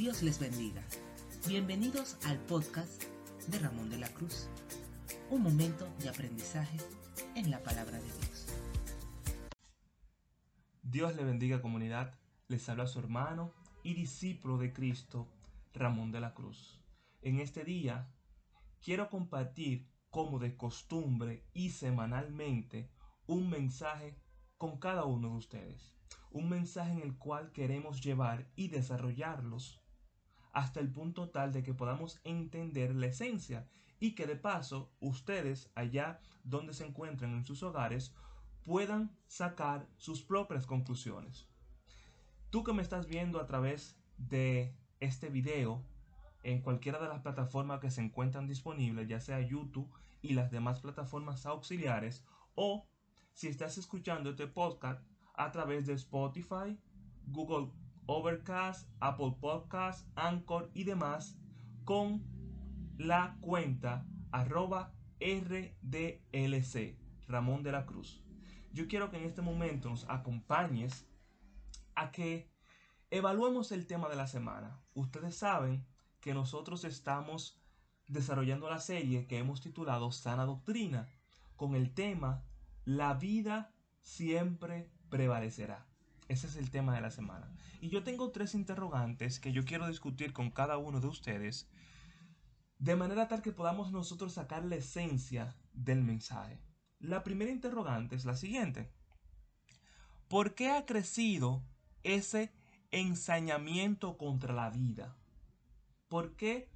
Dios les bendiga. Bienvenidos al podcast de Ramón de la Cruz. Un momento de aprendizaje en la palabra de Dios. Dios le bendiga comunidad. Les habla su hermano y discípulo de Cristo, Ramón de la Cruz. En este día quiero compartir como de costumbre y semanalmente un mensaje con cada uno de ustedes. Un mensaje en el cual queremos llevar y desarrollarlos hasta el punto tal de que podamos entender la esencia y que de paso ustedes allá donde se encuentran en sus hogares puedan sacar sus propias conclusiones. Tú que me estás viendo a través de este video en cualquiera de las plataformas que se encuentran disponibles, ya sea YouTube y las demás plataformas auxiliares, o si estás escuchando este podcast a través de Spotify, Google Overcast, Apple Podcast, Anchor y demás con la cuenta arroba RDLC, Ramón de la Cruz. Yo quiero que en este momento nos acompañes a que evaluemos el tema de la semana. Ustedes saben que nosotros estamos desarrollando la serie que hemos titulado Sana Doctrina con el tema La vida siempre prevalecerá. Ese es el tema de la semana. Y yo tengo tres interrogantes que yo quiero discutir con cada uno de ustedes, de manera tal que podamos nosotros sacar la esencia del mensaje. La primera interrogante es la siguiente. ¿Por qué ha crecido ese ensañamiento contra la vida? ¿Por qué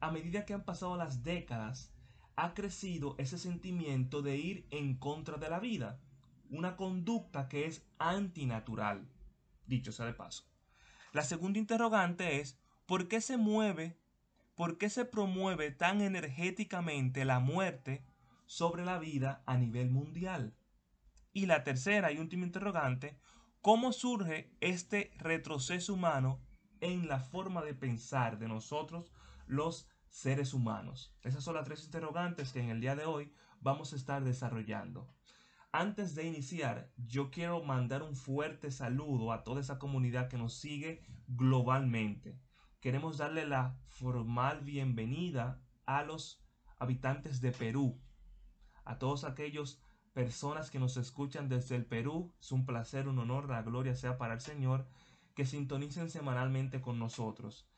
a medida que han pasado las décadas ha crecido ese sentimiento de ir en contra de la vida? Una conducta que es antinatural, dicho sea de paso. La segunda interrogante es, ¿por qué se mueve, por qué se promueve tan energéticamente la muerte sobre la vida a nivel mundial? Y la tercera y última interrogante, ¿cómo surge este retroceso humano en la forma de pensar de nosotros los seres humanos? Esas son las tres interrogantes que en el día de hoy vamos a estar desarrollando. Antes de iniciar, yo quiero mandar un fuerte saludo a toda esa comunidad que nos sigue globalmente. Queremos darle la formal bienvenida a los habitantes de Perú, a todos aquellos personas que nos escuchan desde el Perú. Es un placer, un honor, la gloria sea para el Señor, que sintonicen semanalmente con nosotros.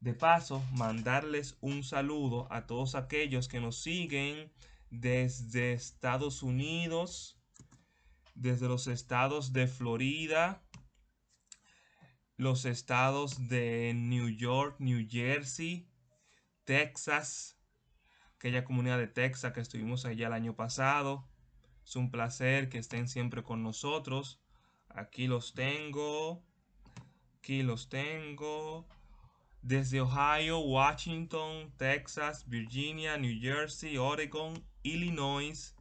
De paso, mandarles un saludo a todos aquellos que nos siguen desde Estados Unidos, desde los estados de Florida, los estados de New York, New Jersey, Texas, aquella comunidad de Texas que estuvimos allá el año pasado. Es un placer que estén siempre con nosotros. Aquí los tengo. Aquí los tengo. Desde Ohio, Washington, Texas, Virginia, New Jersey, Oregon, Illinois,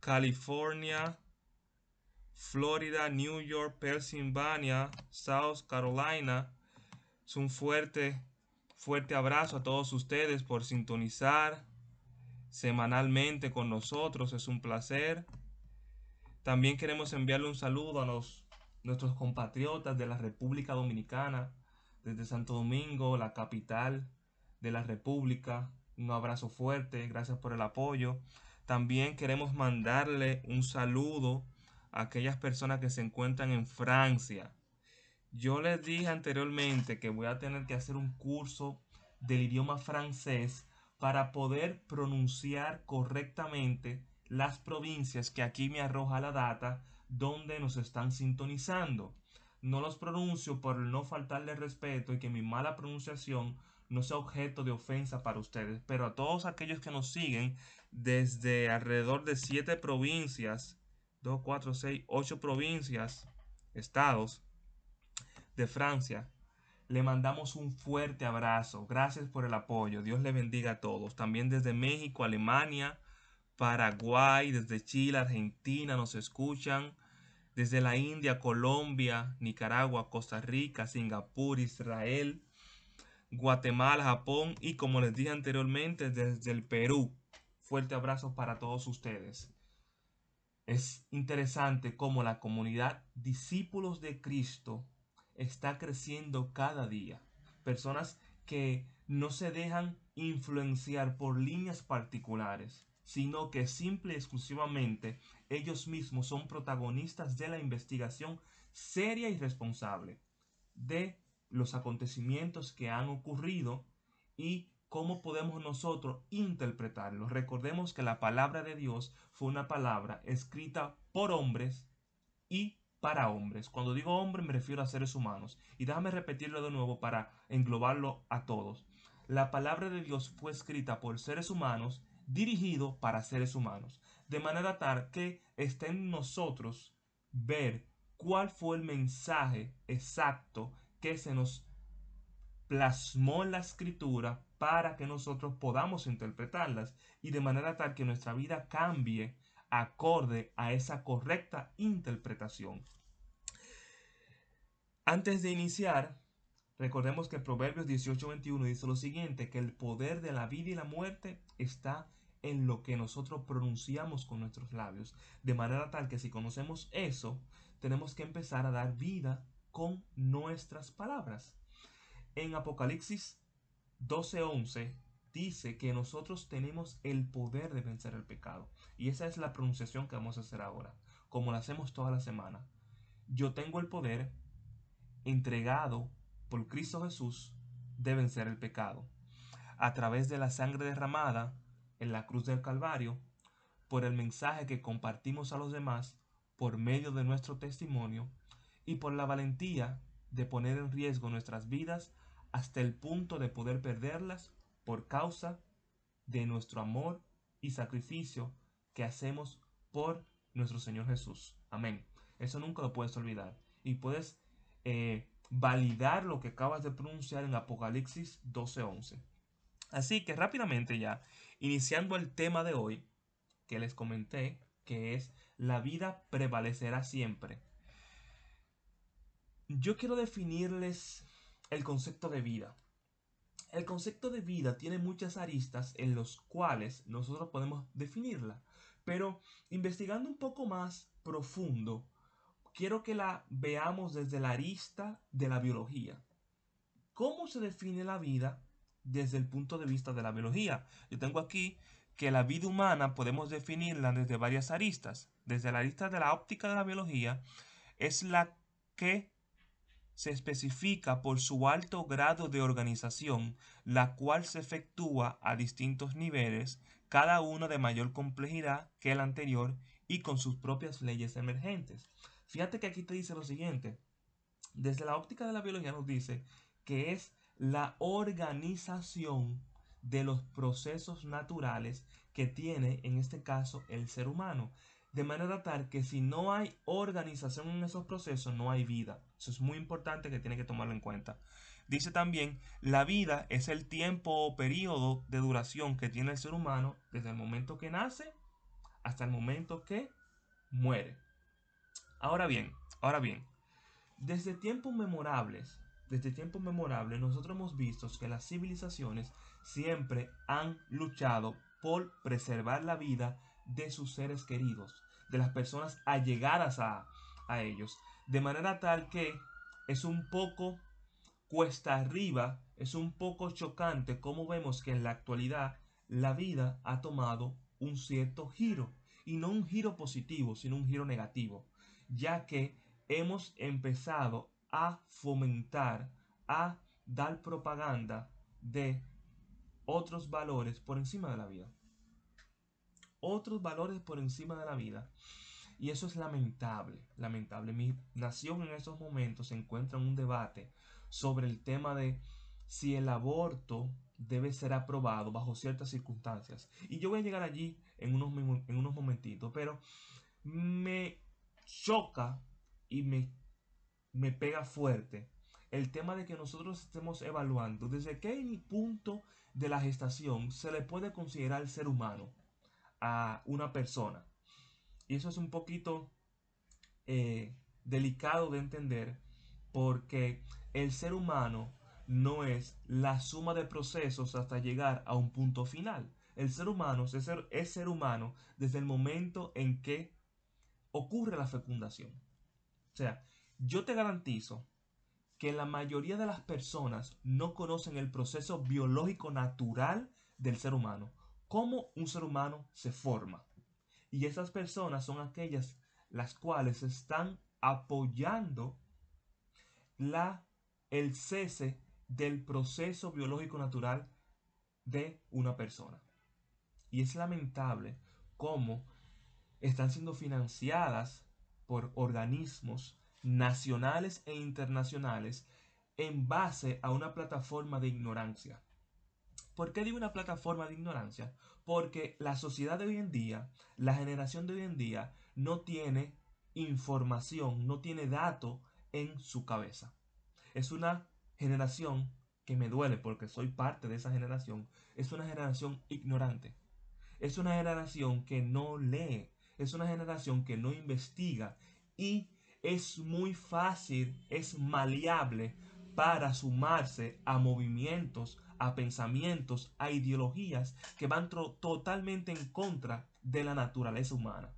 California, Florida, New York, Pennsylvania, South Carolina. Es un fuerte, fuerte abrazo a todos ustedes por sintonizar semanalmente con nosotros. Es un placer. También queremos enviarle un saludo a los, nuestros compatriotas de la República Dominicana, desde Santo Domingo, la capital de la República. Un abrazo fuerte, gracias por el apoyo. También queremos mandarle un saludo aquellas personas que se encuentran en Francia. Yo les dije anteriormente que voy a tener que hacer un curso del idioma francés para poder pronunciar correctamente las provincias que aquí me arroja la data donde nos están sintonizando. No los pronuncio por no faltarle respeto y que mi mala pronunciación no sea objeto de ofensa para ustedes, pero a todos aquellos que nos siguen desde alrededor de siete provincias 2, 4, 6, 8 provincias, estados de Francia. Le mandamos un fuerte abrazo. Gracias por el apoyo. Dios le bendiga a todos. También desde México, Alemania, Paraguay, desde Chile, Argentina nos escuchan. Desde la India, Colombia, Nicaragua, Costa Rica, Singapur, Israel, Guatemala, Japón y como les dije anteriormente, desde el Perú. Fuerte abrazo para todos ustedes. Es interesante cómo la comunidad discípulos de Cristo está creciendo cada día. personas que no se dejan influenciar por líneas particulares, sino que simple y exclusivamente ellos mismos son protagonistas de la investigación seria y responsable de los acontecimientos que han ocurrido y cómo podemos nosotros interpretarlos. Recordemos que la palabra de Dios fue una palabra escrita por hombres y para hombres. Cuando digo hombre me refiero a seres humanos. Y déjame repetirlo de nuevo para englobarlo a todos. La palabra de Dios fue escrita por seres humanos, dirigido para seres humanos. De manera tal que esté en nosotros ver cuál fue el mensaje exacto que se nos plasmó la escritura para que nosotros podamos interpretarlas y de manera tal que nuestra vida cambie acorde a esa correcta interpretación. Antes de iniciar, recordemos que Proverbios 18:21 dice lo siguiente, que el poder de la vida y la muerte está en lo que nosotros pronunciamos con nuestros labios, de manera tal que si conocemos eso, tenemos que empezar a dar vida con nuestras palabras. En Apocalipsis 12:11 dice que nosotros tenemos el poder de vencer el pecado. Y esa es la pronunciación que vamos a hacer ahora, como lo hacemos toda la semana. Yo tengo el poder entregado por Cristo Jesús de vencer el pecado. A través de la sangre derramada en la cruz del Calvario, por el mensaje que compartimos a los demás, por medio de nuestro testimonio y por la valentía de poner en riesgo nuestras vidas hasta el punto de poder perderlas por causa de nuestro amor y sacrificio que hacemos por nuestro Señor Jesús. Amén. Eso nunca lo puedes olvidar. Y puedes eh, validar lo que acabas de pronunciar en Apocalipsis 12:11. Así que rápidamente ya, iniciando el tema de hoy, que les comenté, que es la vida prevalecerá siempre. Yo quiero definirles el concepto de vida. El concepto de vida tiene muchas aristas en los cuales nosotros podemos definirla, pero investigando un poco más profundo, quiero que la veamos desde la arista de la biología. ¿Cómo se define la vida desde el punto de vista de la biología? Yo tengo aquí que la vida humana podemos definirla desde varias aristas. Desde la arista de la óptica de la biología es la que se especifica por su alto grado de organización, la cual se efectúa a distintos niveles, cada uno de mayor complejidad que el anterior y con sus propias leyes emergentes. Fíjate que aquí te dice lo siguiente. Desde la óptica de la biología nos dice que es la organización de los procesos naturales que tiene en este caso el ser humano. De manera tal que si no hay organización en esos procesos, no hay vida. Eso es muy importante que tiene que tomarlo en cuenta. Dice también, la vida es el tiempo o periodo de duración que tiene el ser humano desde el momento que nace hasta el momento que muere. Ahora bien, ahora bien, desde tiempos memorables, desde tiempos memorables nosotros hemos visto que las civilizaciones siempre han luchado por preservar la vida de sus seres queridos, de las personas allegadas a, a ellos. De manera tal que es un poco cuesta arriba, es un poco chocante como vemos que en la actualidad la vida ha tomado un cierto giro. Y no un giro positivo, sino un giro negativo. Ya que hemos empezado a fomentar, a dar propaganda de otros valores por encima de la vida otros valores por encima de la vida. Y eso es lamentable, lamentable. Mi nación en estos momentos se encuentra en un debate sobre el tema de si el aborto debe ser aprobado bajo ciertas circunstancias. Y yo voy a llegar allí en unos, en unos momentitos, pero me choca y me, me pega fuerte el tema de que nosotros estemos evaluando desde qué punto de la gestación se le puede considerar ser humano a una persona. Y eso es un poquito eh, delicado de entender porque el ser humano no es la suma de procesos hasta llegar a un punto final. El ser humano es ser, es ser humano desde el momento en que ocurre la fecundación. O sea, yo te garantizo que la mayoría de las personas no conocen el proceso biológico natural del ser humano, cómo un ser humano se forma. Y esas personas son aquellas las cuales están apoyando la, el cese del proceso biológico natural de una persona. Y es lamentable cómo están siendo financiadas por organismos nacionales e internacionales en base a una plataforma de ignorancia. ¿Por qué digo una plataforma de ignorancia? Porque la sociedad de hoy en día, la generación de hoy en día, no tiene información, no tiene dato en su cabeza. Es una generación que me duele porque soy parte de esa generación. Es una generación ignorante. Es una generación que no lee. Es una generación que no investiga. Y es muy fácil, es maleable para sumarse a movimientos, a pensamientos, a ideologías que van totalmente en contra de la naturaleza humana.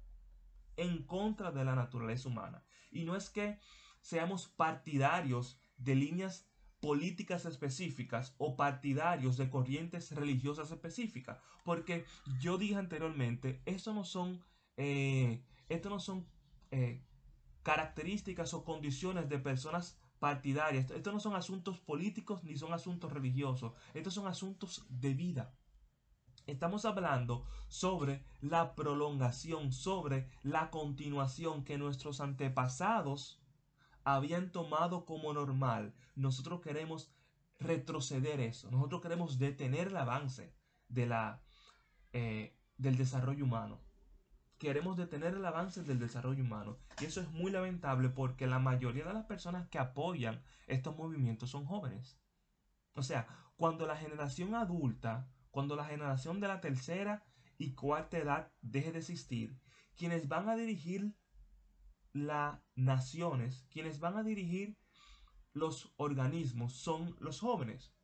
En contra de la naturaleza humana. Y no es que seamos partidarios de líneas políticas específicas o partidarios de corrientes religiosas específicas. Porque yo dije anteriormente, esto no son, eh, esto no son eh, características o condiciones de personas partidarias. Estos no son asuntos políticos ni son asuntos religiosos. Estos son asuntos de vida. Estamos hablando sobre la prolongación, sobre la continuación que nuestros antepasados habían tomado como normal. Nosotros queremos retroceder eso. Nosotros queremos detener el avance de la, eh, del desarrollo humano queremos detener el avance del desarrollo humano. Y eso es muy lamentable porque la mayoría de las personas que apoyan estos movimientos son jóvenes. O sea, cuando la generación adulta, cuando la generación de la tercera y cuarta edad deje de existir, quienes van a dirigir las naciones, quienes van a dirigir los organismos son los jóvenes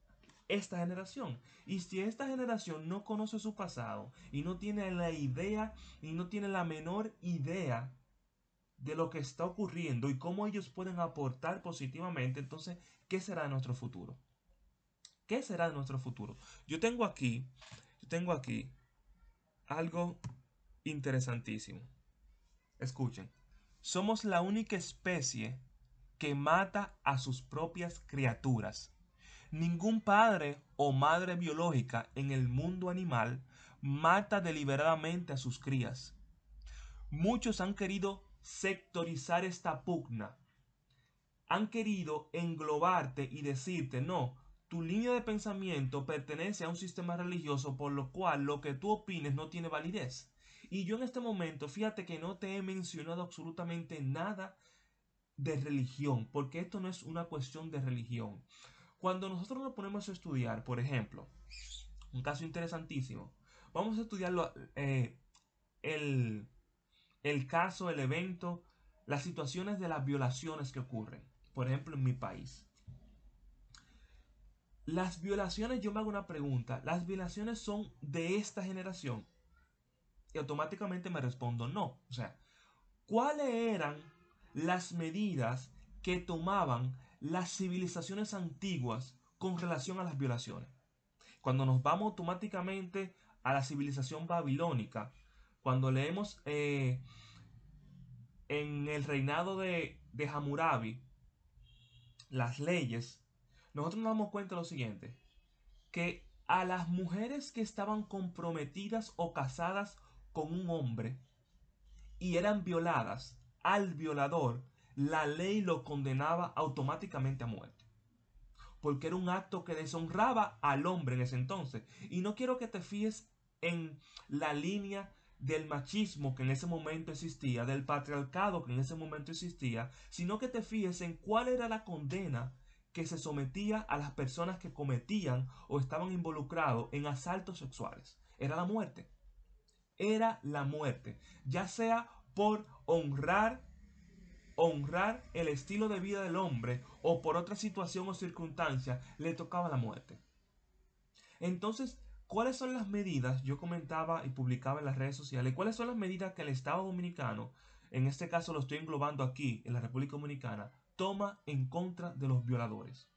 esta generación. Y si esta generación no conoce su pasado y no tiene la idea y no tiene la menor idea de lo que está ocurriendo y cómo ellos pueden aportar positivamente, entonces, ¿qué será de nuestro futuro? ¿Qué será de nuestro futuro? Yo tengo aquí, yo tengo aquí algo interesantísimo. Escuchen, somos la única especie que mata a sus propias criaturas. Ningún padre o madre biológica en el mundo animal mata deliberadamente a sus crías. Muchos han querido sectorizar esta pugna. Han querido englobarte y decirte, no, tu línea de pensamiento pertenece a un sistema religioso por lo cual lo que tú opines no tiene validez. Y yo en este momento, fíjate que no te he mencionado absolutamente nada de religión, porque esto no es una cuestión de religión. Cuando nosotros nos ponemos a estudiar, por ejemplo, un caso interesantísimo, vamos a estudiar eh, el, el caso, el evento, las situaciones de las violaciones que ocurren, por ejemplo, en mi país. Las violaciones, yo me hago una pregunta, ¿las violaciones son de esta generación? Y automáticamente me respondo no. O sea, ¿cuáles eran las medidas que tomaban las civilizaciones antiguas con relación a las violaciones. Cuando nos vamos automáticamente a la civilización babilónica, cuando leemos eh, en el reinado de, de Hammurabi las leyes, nosotros nos damos cuenta de lo siguiente, que a las mujeres que estaban comprometidas o casadas con un hombre y eran violadas, al violador la ley lo condenaba automáticamente a muerte. Porque era un acto que deshonraba al hombre en ese entonces. Y no quiero que te fíes en la línea del machismo que en ese momento existía, del patriarcado que en ese momento existía, sino que te fíes en cuál era la condena que se sometía a las personas que cometían o estaban involucrados en asaltos sexuales. Era la muerte. Era la muerte. Ya sea por honrar honrar el estilo de vida del hombre o por otra situación o circunstancia le tocaba la muerte. Entonces, ¿cuáles son las medidas? Yo comentaba y publicaba en las redes sociales, ¿cuáles son las medidas que el Estado Dominicano, en este caso lo estoy englobando aquí, en la República Dominicana, toma en contra de los violadores.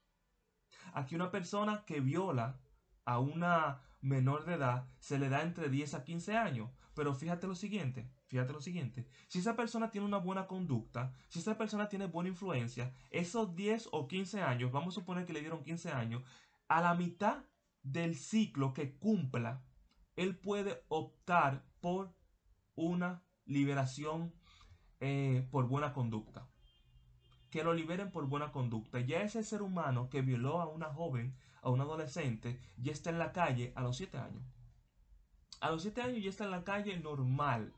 Aquí una persona que viola a una menor de edad se le da entre 10 a 15 años. Pero fíjate lo siguiente, fíjate lo siguiente. Si esa persona tiene una buena conducta, si esa persona tiene buena influencia, esos 10 o 15 años, vamos a suponer que le dieron 15 años, a la mitad del ciclo que cumpla, él puede optar por una liberación eh, por buena conducta. Que lo liberen por buena conducta. Ya ese ser humano que violó a una joven, a un adolescente, ya está en la calle a los 7 años. A los 7 años ya está en la calle normal.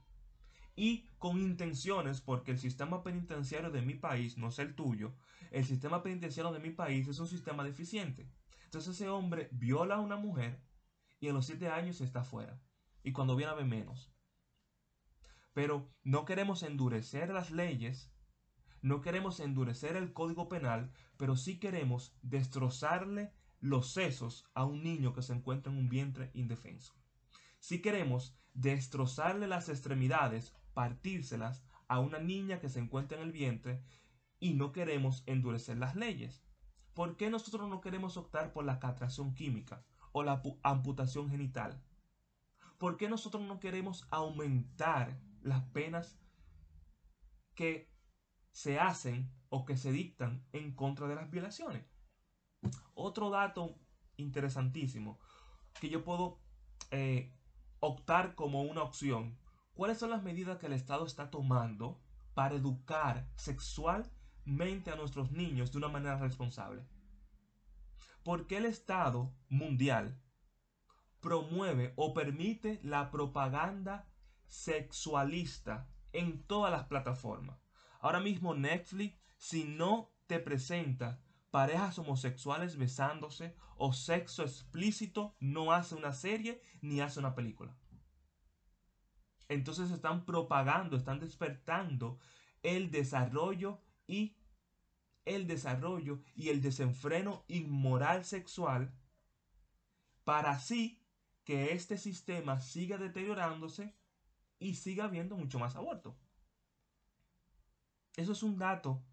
Y con intenciones, porque el sistema penitenciario de mi país, no es el tuyo, el sistema penitenciario de mi país es un sistema deficiente. Entonces ese hombre viola a una mujer y a los 7 años está fuera. Y cuando viene a ver menos. Pero no queremos endurecer las leyes, no queremos endurecer el código penal, pero sí queremos destrozarle los sesos a un niño que se encuentra en un vientre indefenso. Si queremos destrozarle las extremidades, partírselas a una niña que se encuentra en el vientre y no queremos endurecer las leyes. ¿Por qué nosotros no queremos optar por la castración química o la amputación genital? ¿Por qué nosotros no queremos aumentar las penas que se hacen o que se dictan en contra de las violaciones. Otro dato interesantísimo que yo puedo eh, optar como una opción. ¿Cuáles son las medidas que el Estado está tomando para educar sexualmente a nuestros niños de una manera responsable? ¿Por qué el Estado mundial promueve o permite la propaganda sexualista en todas las plataformas. Ahora mismo Netflix, si no te presenta parejas homosexuales besándose o sexo explícito, no hace una serie ni hace una película. Entonces están propagando, están despertando el desarrollo y el desarrollo y el desenfreno inmoral sexual para así que este sistema siga deteriorándose y siga habiendo mucho más aborto. Eso es un dato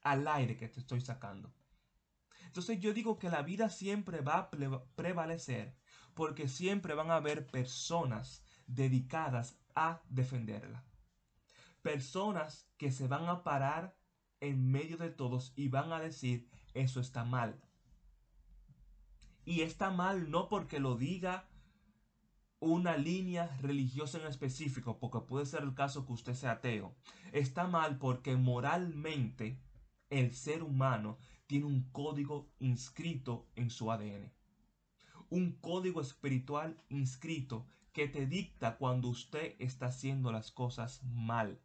al aire que te estoy sacando. Entonces yo digo que la vida siempre va a prevalecer porque siempre van a haber personas dedicadas a defenderla. Personas que se van a parar en medio de todos y van a decir eso está mal. Y está mal no porque lo diga una línea religiosa en específico, porque puede ser el caso que usted sea ateo, está mal porque moralmente el ser humano tiene un código inscrito en su ADN. Un código espiritual inscrito que te dicta cuando usted está haciendo las cosas mal.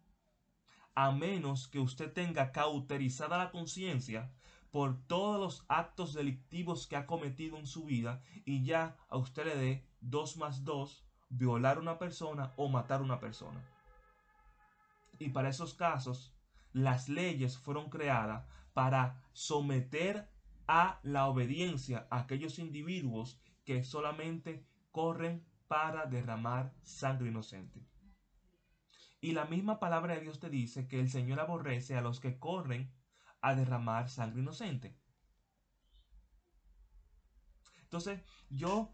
A menos que usted tenga cauterizada la conciencia por todos los actos delictivos que ha cometido en su vida y ya a usted le dé 2 más 2, violar a una persona o matar a una persona. Y para esos casos, las leyes fueron creadas para someter a la obediencia a aquellos individuos que solamente corren para derramar sangre inocente. Y la misma palabra de Dios te dice que el Señor aborrece a los que corren a derramar sangre inocente. Entonces, yo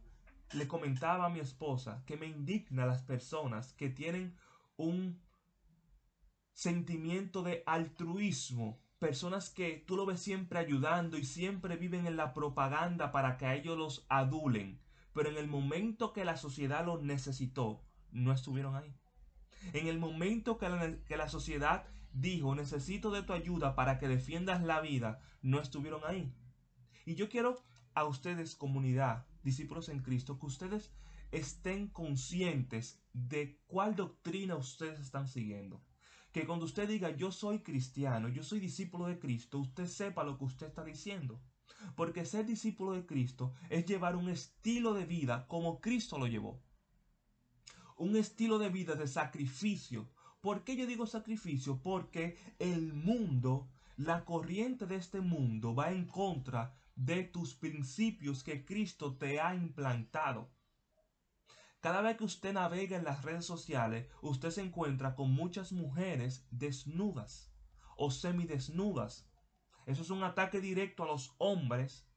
le comentaba a mi esposa que me indigna las personas que tienen un sentimiento de altruismo, personas que tú lo ves siempre ayudando y siempre viven en la propaganda para que a ellos los adulen, pero en el momento que la sociedad los necesitó, no estuvieron ahí. En el momento que la, que la sociedad dijo, necesito de tu ayuda para que defiendas la vida, no estuvieron ahí. Y yo quiero a ustedes, comunidad, discípulos en Cristo, que ustedes estén conscientes de cuál doctrina ustedes están siguiendo. Que cuando usted diga yo soy cristiano, yo soy discípulo de Cristo, usted sepa lo que usted está diciendo. Porque ser discípulo de Cristo es llevar un estilo de vida como Cristo lo llevó. Un estilo de vida de sacrificio. ¿Por qué yo digo sacrificio? Porque el mundo, la corriente de este mundo va en contra de tus principios que Cristo te ha implantado. Cada vez que usted navega en las redes sociales, usted se encuentra con muchas mujeres desnudas o semidesnudas. Eso es un ataque directo a los hombres.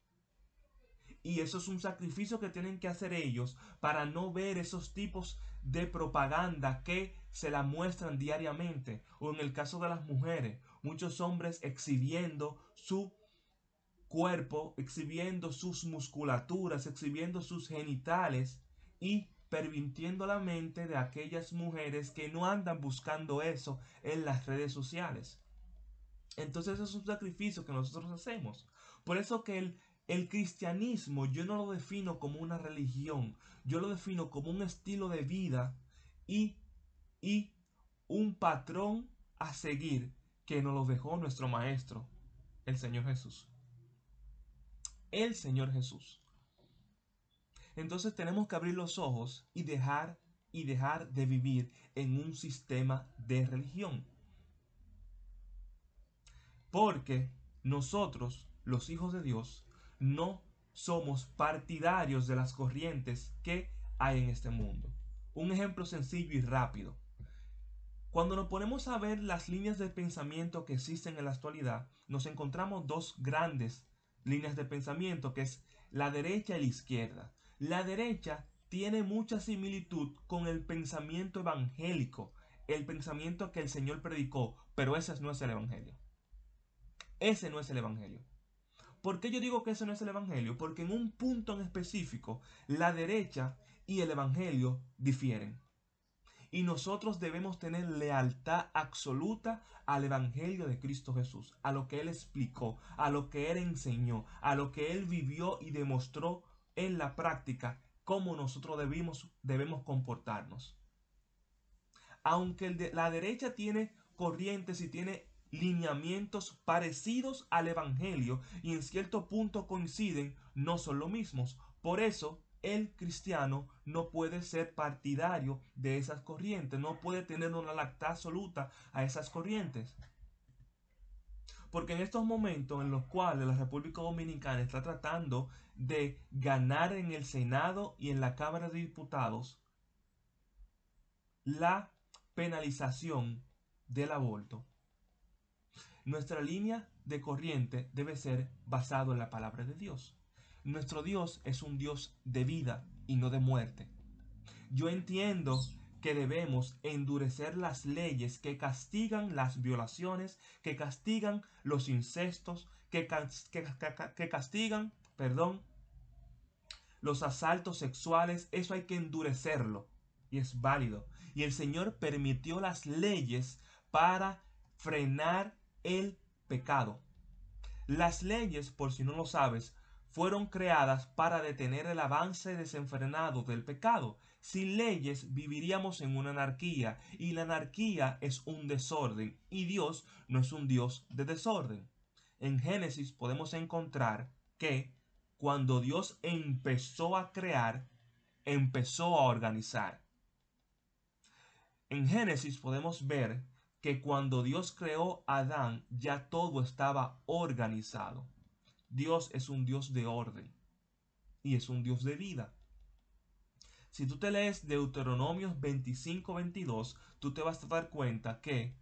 Y eso es un sacrificio que tienen que hacer ellos para no ver esos tipos de propaganda que se la muestran diariamente. O en el caso de las mujeres, muchos hombres exhibiendo su cuerpo, exhibiendo sus musculaturas, exhibiendo sus genitales y permitiendo la mente de aquellas mujeres que no andan buscando eso en las redes sociales. Entonces es un sacrificio que nosotros hacemos. Por eso que el, el cristianismo yo no lo defino como una religión, yo lo defino como un estilo de vida y, y un patrón a seguir que nos lo dejó nuestro Maestro, el Señor Jesús. El Señor Jesús. Entonces tenemos que abrir los ojos y dejar y dejar de vivir en un sistema de religión. Porque nosotros, los hijos de Dios, no somos partidarios de las corrientes que hay en este mundo. Un ejemplo sencillo y rápido. Cuando nos ponemos a ver las líneas de pensamiento que existen en la actualidad, nos encontramos dos grandes líneas de pensamiento, que es la derecha y la izquierda. La derecha tiene mucha similitud con el pensamiento evangélico, el pensamiento que el Señor predicó, pero ese no es el Evangelio. Ese no es el Evangelio. ¿Por qué yo digo que ese no es el Evangelio? Porque en un punto en específico, la derecha y el Evangelio difieren. Y nosotros debemos tener lealtad absoluta al Evangelio de Cristo Jesús, a lo que Él explicó, a lo que Él enseñó, a lo que Él vivió y demostró en la práctica cómo nosotros debemos, debemos comportarnos. Aunque la derecha tiene corrientes y tiene lineamientos parecidos al Evangelio y en cierto punto coinciden, no son lo mismos. Por eso el cristiano no puede ser partidario de esas corrientes, no puede tener una lacta absoluta a esas corrientes. Porque en estos momentos en los cuales la República Dominicana está tratando de ganar en el Senado y en la Cámara de Diputados la penalización del aborto, nuestra línea de corriente debe ser basado en la palabra de Dios. Nuestro Dios es un Dios de vida y no de muerte. Yo entiendo que debemos endurecer las leyes que castigan las violaciones, que castigan los incestos, que, que, castigan, perdón, los asaltos sexuales. Eso hay que endurecerlo y es válido. Y el Señor permitió las leyes para frenar el pecado. Las leyes, por si no lo sabes, fueron creadas para detener el avance desenfrenado del pecado. Sin leyes viviríamos en una anarquía y la anarquía es un desorden y Dios no es un Dios de desorden. En Génesis podemos encontrar que cuando Dios empezó a crear, empezó a organizar. En Génesis podemos ver que cuando Dios creó a Adán ya todo estaba organizado. Dios es un Dios de orden y es un Dios de vida. Si tú te lees Deuteronomios 25-22, tú te vas a dar cuenta que,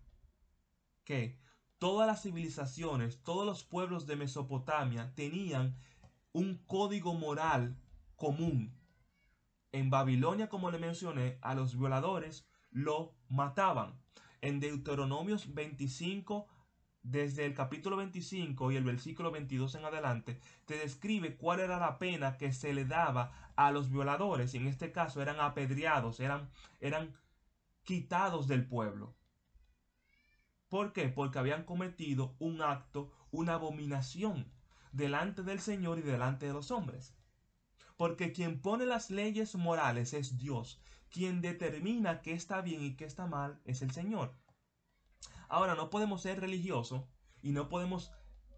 que todas las civilizaciones, todos los pueblos de Mesopotamia tenían un código moral común. En Babilonia, como le mencioné, a los violadores lo mataban. En Deuteronomios 25 desde el capítulo 25 y el versículo 22 en adelante, te describe cuál era la pena que se le daba a los violadores. Y en este caso eran apedreados, eran, eran quitados del pueblo. ¿Por qué? Porque habían cometido un acto, una abominación delante del Señor y delante de los hombres. Porque quien pone las leyes morales es Dios. Quien determina qué está bien y qué está mal es el Señor. Ahora, no podemos ser religiosos y no podemos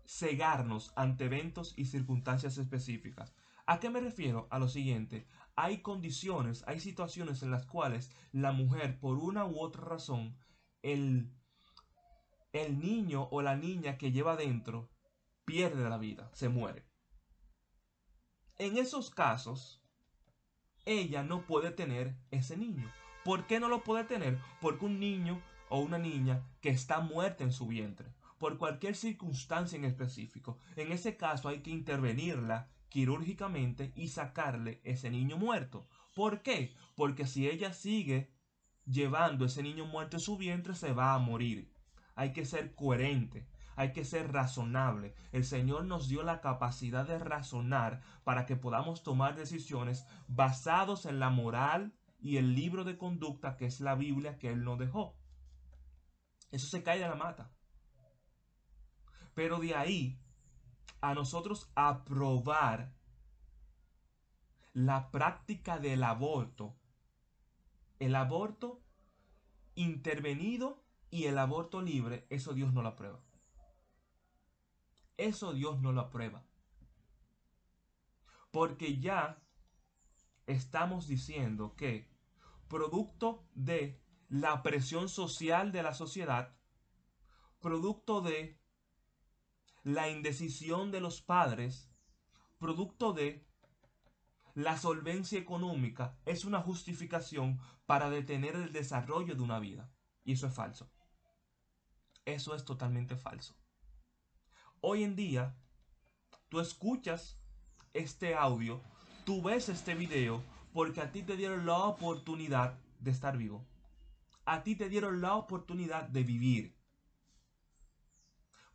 cegarnos ante eventos y circunstancias específicas. ¿A qué me refiero? A lo siguiente, hay condiciones, hay situaciones en las cuales la mujer, por una u otra razón, el, el niño o la niña que lleva dentro pierde la vida, se muere. En esos casos, ella no puede tener ese niño. ¿Por qué no lo puede tener? Porque un niño o una niña que está muerta en su vientre. por cualquier circunstancia en específico. En ese caso hay que intervenirla quirúrgicamente y sacarle ese niño muerto. ¿Por qué? Porque si ella sigue llevando ese niño muerto en su vientre, se va a morir. Hay que ser coherente, hay que ser razonable. El Señor nos dio la capacidad de razonar para que podamos tomar decisiones basados en la moral y el libro de conducta que es la Biblia que Él nos dejó. Eso se cae de la mata. Pero de ahí a nosotros aprobar la práctica del aborto, el aborto intervenido y el aborto libre, eso Dios no lo aprueba. Eso Dios no lo aprueba. Porque ya estamos diciendo que producto de la presión social de la sociedad, producto de la indecisión de los padres, producto de la solvencia económica, es una justificación para detener el desarrollo de una vida. Y eso es falso. Eso es totalmente falso. Hoy en día, tú escuchas este audio, tú ves este video porque a ti te dieron la oportunidad de estar vivo. A ti te dieron la oportunidad de vivir.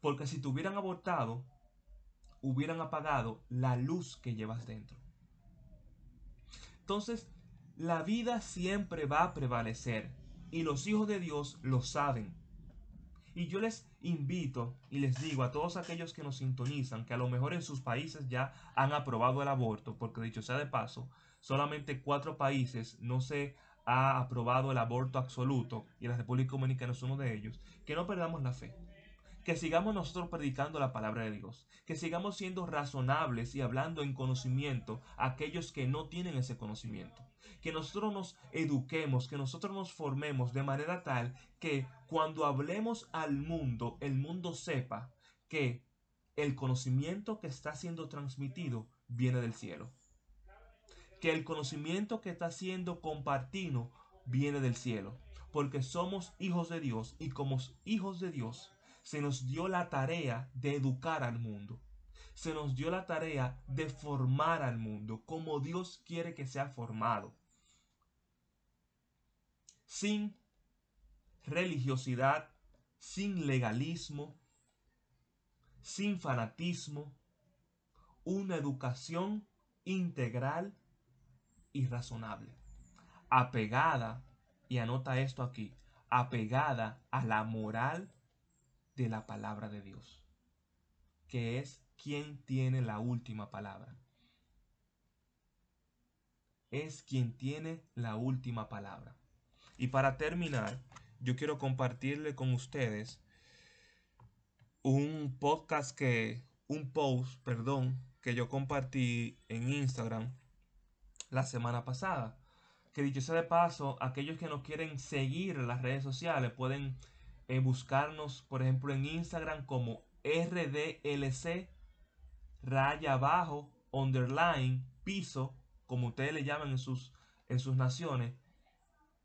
Porque si te hubieran abortado, hubieran apagado la luz que llevas dentro. Entonces, la vida siempre va a prevalecer y los hijos de Dios lo saben. Y yo les invito y les digo a todos aquellos que nos sintonizan que a lo mejor en sus países ya han aprobado el aborto, porque dicho sea de paso, solamente cuatro países no se ha aprobado el aborto absoluto y la República Dominicana es uno de ellos, que no perdamos la fe. Que sigamos nosotros predicando la palabra de Dios, que sigamos siendo razonables y hablando en conocimiento a aquellos que no tienen ese conocimiento, que nosotros nos eduquemos, que nosotros nos formemos de manera tal que cuando hablemos al mundo, el mundo sepa que el conocimiento que está siendo transmitido viene del cielo. Que el conocimiento que está siendo compartido viene del cielo. Porque somos hijos de Dios y como hijos de Dios se nos dio la tarea de educar al mundo. Se nos dio la tarea de formar al mundo como Dios quiere que sea formado. Sin religiosidad, sin legalismo, sin fanatismo, una educación integral y razonable, apegada, y anota esto aquí, apegada a la moral de la palabra de Dios, que es quien tiene la última palabra. Es quien tiene la última palabra. Y para terminar, yo quiero compartirle con ustedes un podcast que, un post, perdón, que yo compartí en Instagram la semana pasada. Que dicho sea de paso, aquellos que no quieren seguir las redes sociales pueden eh, buscarnos, por ejemplo, en Instagram como RDLC, raya abajo, underline, piso, como ustedes le llaman en sus, en sus naciones,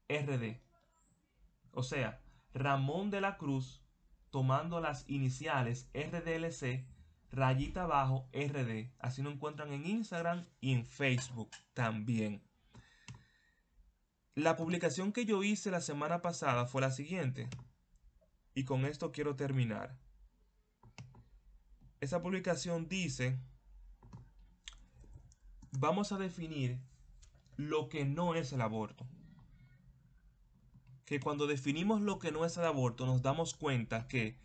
RD. O sea, Ramón de la Cruz, tomando las iniciales RDLC, rayita abajo, RD. Así lo encuentran en Instagram y en Facebook también. La publicación que yo hice la semana pasada fue la siguiente. Y con esto quiero terminar. Esa publicación dice, vamos a definir lo que no es el aborto. Que cuando definimos lo que no es el aborto nos damos cuenta que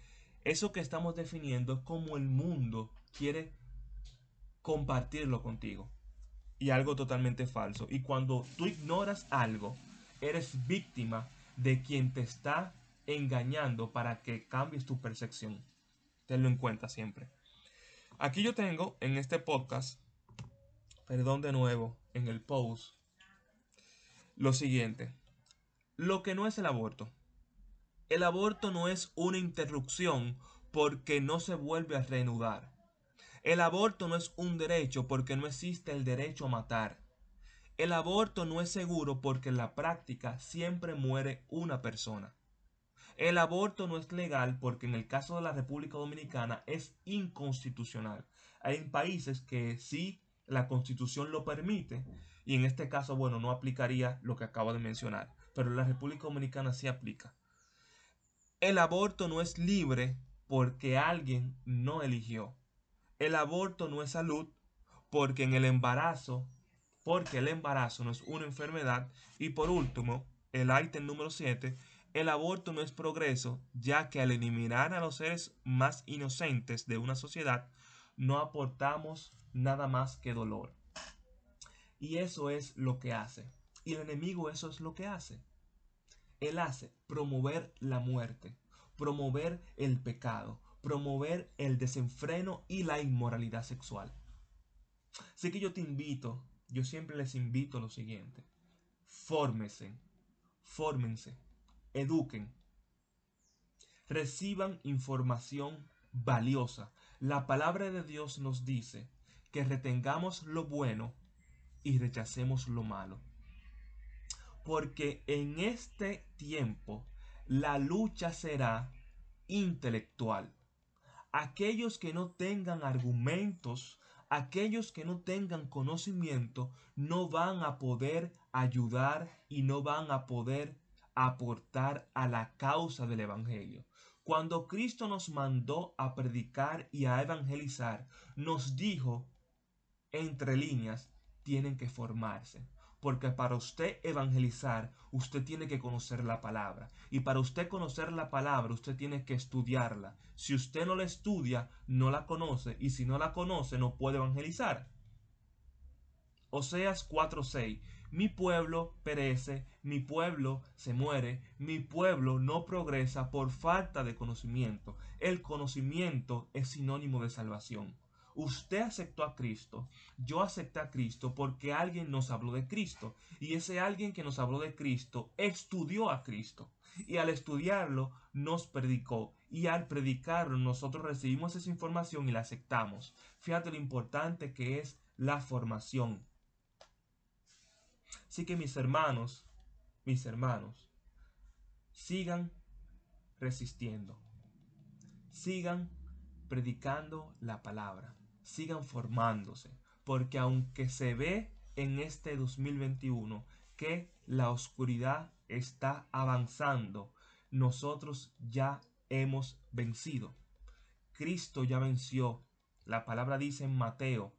eso que estamos definiendo como el mundo quiere compartirlo contigo. Y algo totalmente falso. Y cuando tú ignoras algo, eres víctima de quien te está engañando para que cambies tu percepción. Tenlo en cuenta siempre. Aquí yo tengo en este podcast, perdón de nuevo, en el post, lo siguiente. Lo que no es el aborto. El aborto no es una interrupción porque no se vuelve a reanudar. El aborto no es un derecho porque no existe el derecho a matar. El aborto no es seguro porque en la práctica siempre muere una persona. El aborto no es legal porque en el caso de la República Dominicana es inconstitucional. Hay países que sí la constitución lo permite y en este caso, bueno, no aplicaría lo que acabo de mencionar, pero la República Dominicana sí aplica. El aborto no es libre porque alguien no eligió. El aborto no es salud porque en el embarazo, porque el embarazo no es una enfermedad. Y por último, el ítem número 7, el aborto no es progreso, ya que al eliminar a los seres más inocentes de una sociedad, no aportamos nada más que dolor. Y eso es lo que hace. Y el enemigo eso es lo que hace. Él hace promover la muerte, promover el pecado, promover el desenfreno y la inmoralidad sexual. Así que yo te invito, yo siempre les invito lo siguiente. Fórmense, fórmense, eduquen, reciban información valiosa. La palabra de Dios nos dice que retengamos lo bueno y rechacemos lo malo. Porque en este tiempo la lucha será intelectual. Aquellos que no tengan argumentos, aquellos que no tengan conocimiento, no van a poder ayudar y no van a poder aportar a la causa del Evangelio. Cuando Cristo nos mandó a predicar y a evangelizar, nos dijo, entre líneas, tienen que formarse. Porque para usted evangelizar, usted tiene que conocer la palabra. Y para usted conocer la palabra, usted tiene que estudiarla. Si usted no la estudia, no la conoce. Y si no la conoce, no puede evangelizar. Oseas 4:6. Mi pueblo perece, mi pueblo se muere, mi pueblo no progresa por falta de conocimiento. El conocimiento es sinónimo de salvación. Usted aceptó a Cristo, yo acepté a Cristo porque alguien nos habló de Cristo y ese alguien que nos habló de Cristo estudió a Cristo y al estudiarlo nos predicó y al predicarlo nosotros recibimos esa información y la aceptamos. Fíjate lo importante que es la formación. Así que mis hermanos, mis hermanos, sigan resistiendo, sigan predicando la palabra sigan formándose, porque aunque se ve en este 2021 que la oscuridad está avanzando, nosotros ya hemos vencido. Cristo ya venció. La palabra dice en Mateo,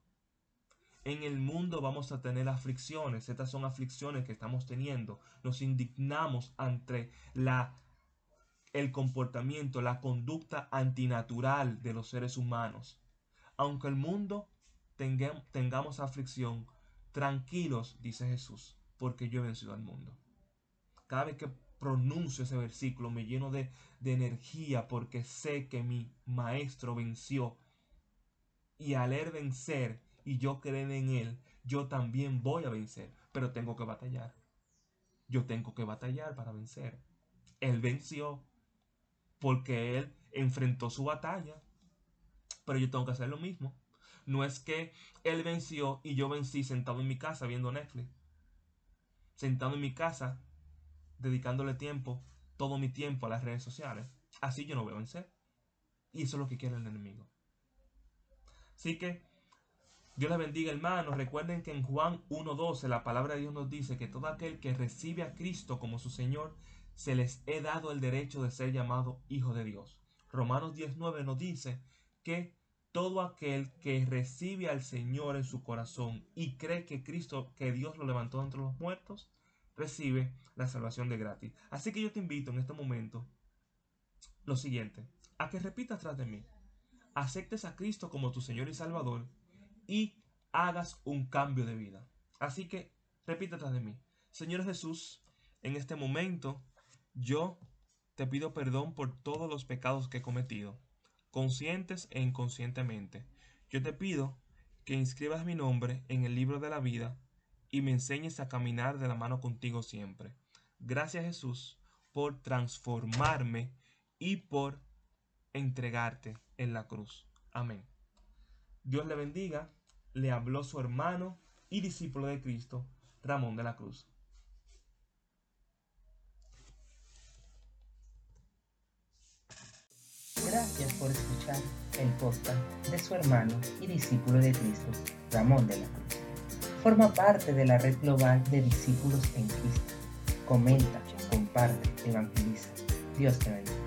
en el mundo vamos a tener aflicciones. Estas son aflicciones que estamos teniendo. Nos indignamos ante la el comportamiento, la conducta antinatural de los seres humanos aunque el mundo tengamos aflicción, tranquilos, dice Jesús, porque yo he vencido al mundo. Cada vez que pronuncio ese versículo me lleno de, de energía porque sé que mi maestro venció. Y al él vencer y yo creer en él, yo también voy a vencer, pero tengo que batallar. Yo tengo que batallar para vencer. Él venció porque él enfrentó su batalla pero yo tengo que hacer lo mismo. No es que él venció y yo vencí sentado en mi casa viendo Netflix. Sentado en mi casa, dedicándole tiempo, todo mi tiempo a las redes sociales. Así yo no voy a vencer. Y eso es lo que quiere el enemigo. Así que Dios les bendiga hermanos. Recuerden que en Juan 1.12 la palabra de Dios nos dice que todo aquel que recibe a Cristo como su Señor, se les he dado el derecho de ser llamado hijo de Dios. Romanos 19 nos dice que todo aquel que recibe al Señor en su corazón y cree que Cristo, que Dios lo levantó entre los muertos, recibe la salvación de gratis. Así que yo te invito en este momento lo siguiente, a que repitas tras de mí, aceptes a Cristo como tu Señor y Salvador y hagas un cambio de vida. Así que repita tras de mí, Señor Jesús, en este momento yo te pido perdón por todos los pecados que he cometido conscientes e inconscientemente. Yo te pido que inscribas mi nombre en el libro de la vida y me enseñes a caminar de la mano contigo siempre. Gracias Jesús por transformarme y por entregarte en la cruz. Amén. Dios le bendiga. Le habló su hermano y discípulo de Cristo, Ramón de la Cruz. Gracias por escuchar el podcast de su hermano y discípulo de Cristo, Ramón de la Cruz. Forma parte de la red global de discípulos en Cristo. Comenta, comparte, evangeliza. Dios te bendiga.